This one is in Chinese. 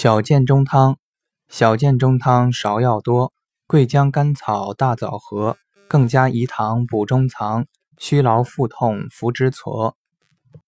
小建中汤，小建中汤芍药多，桂江甘草大枣核，更加饴糖补中藏，虚劳腹痛服之挫。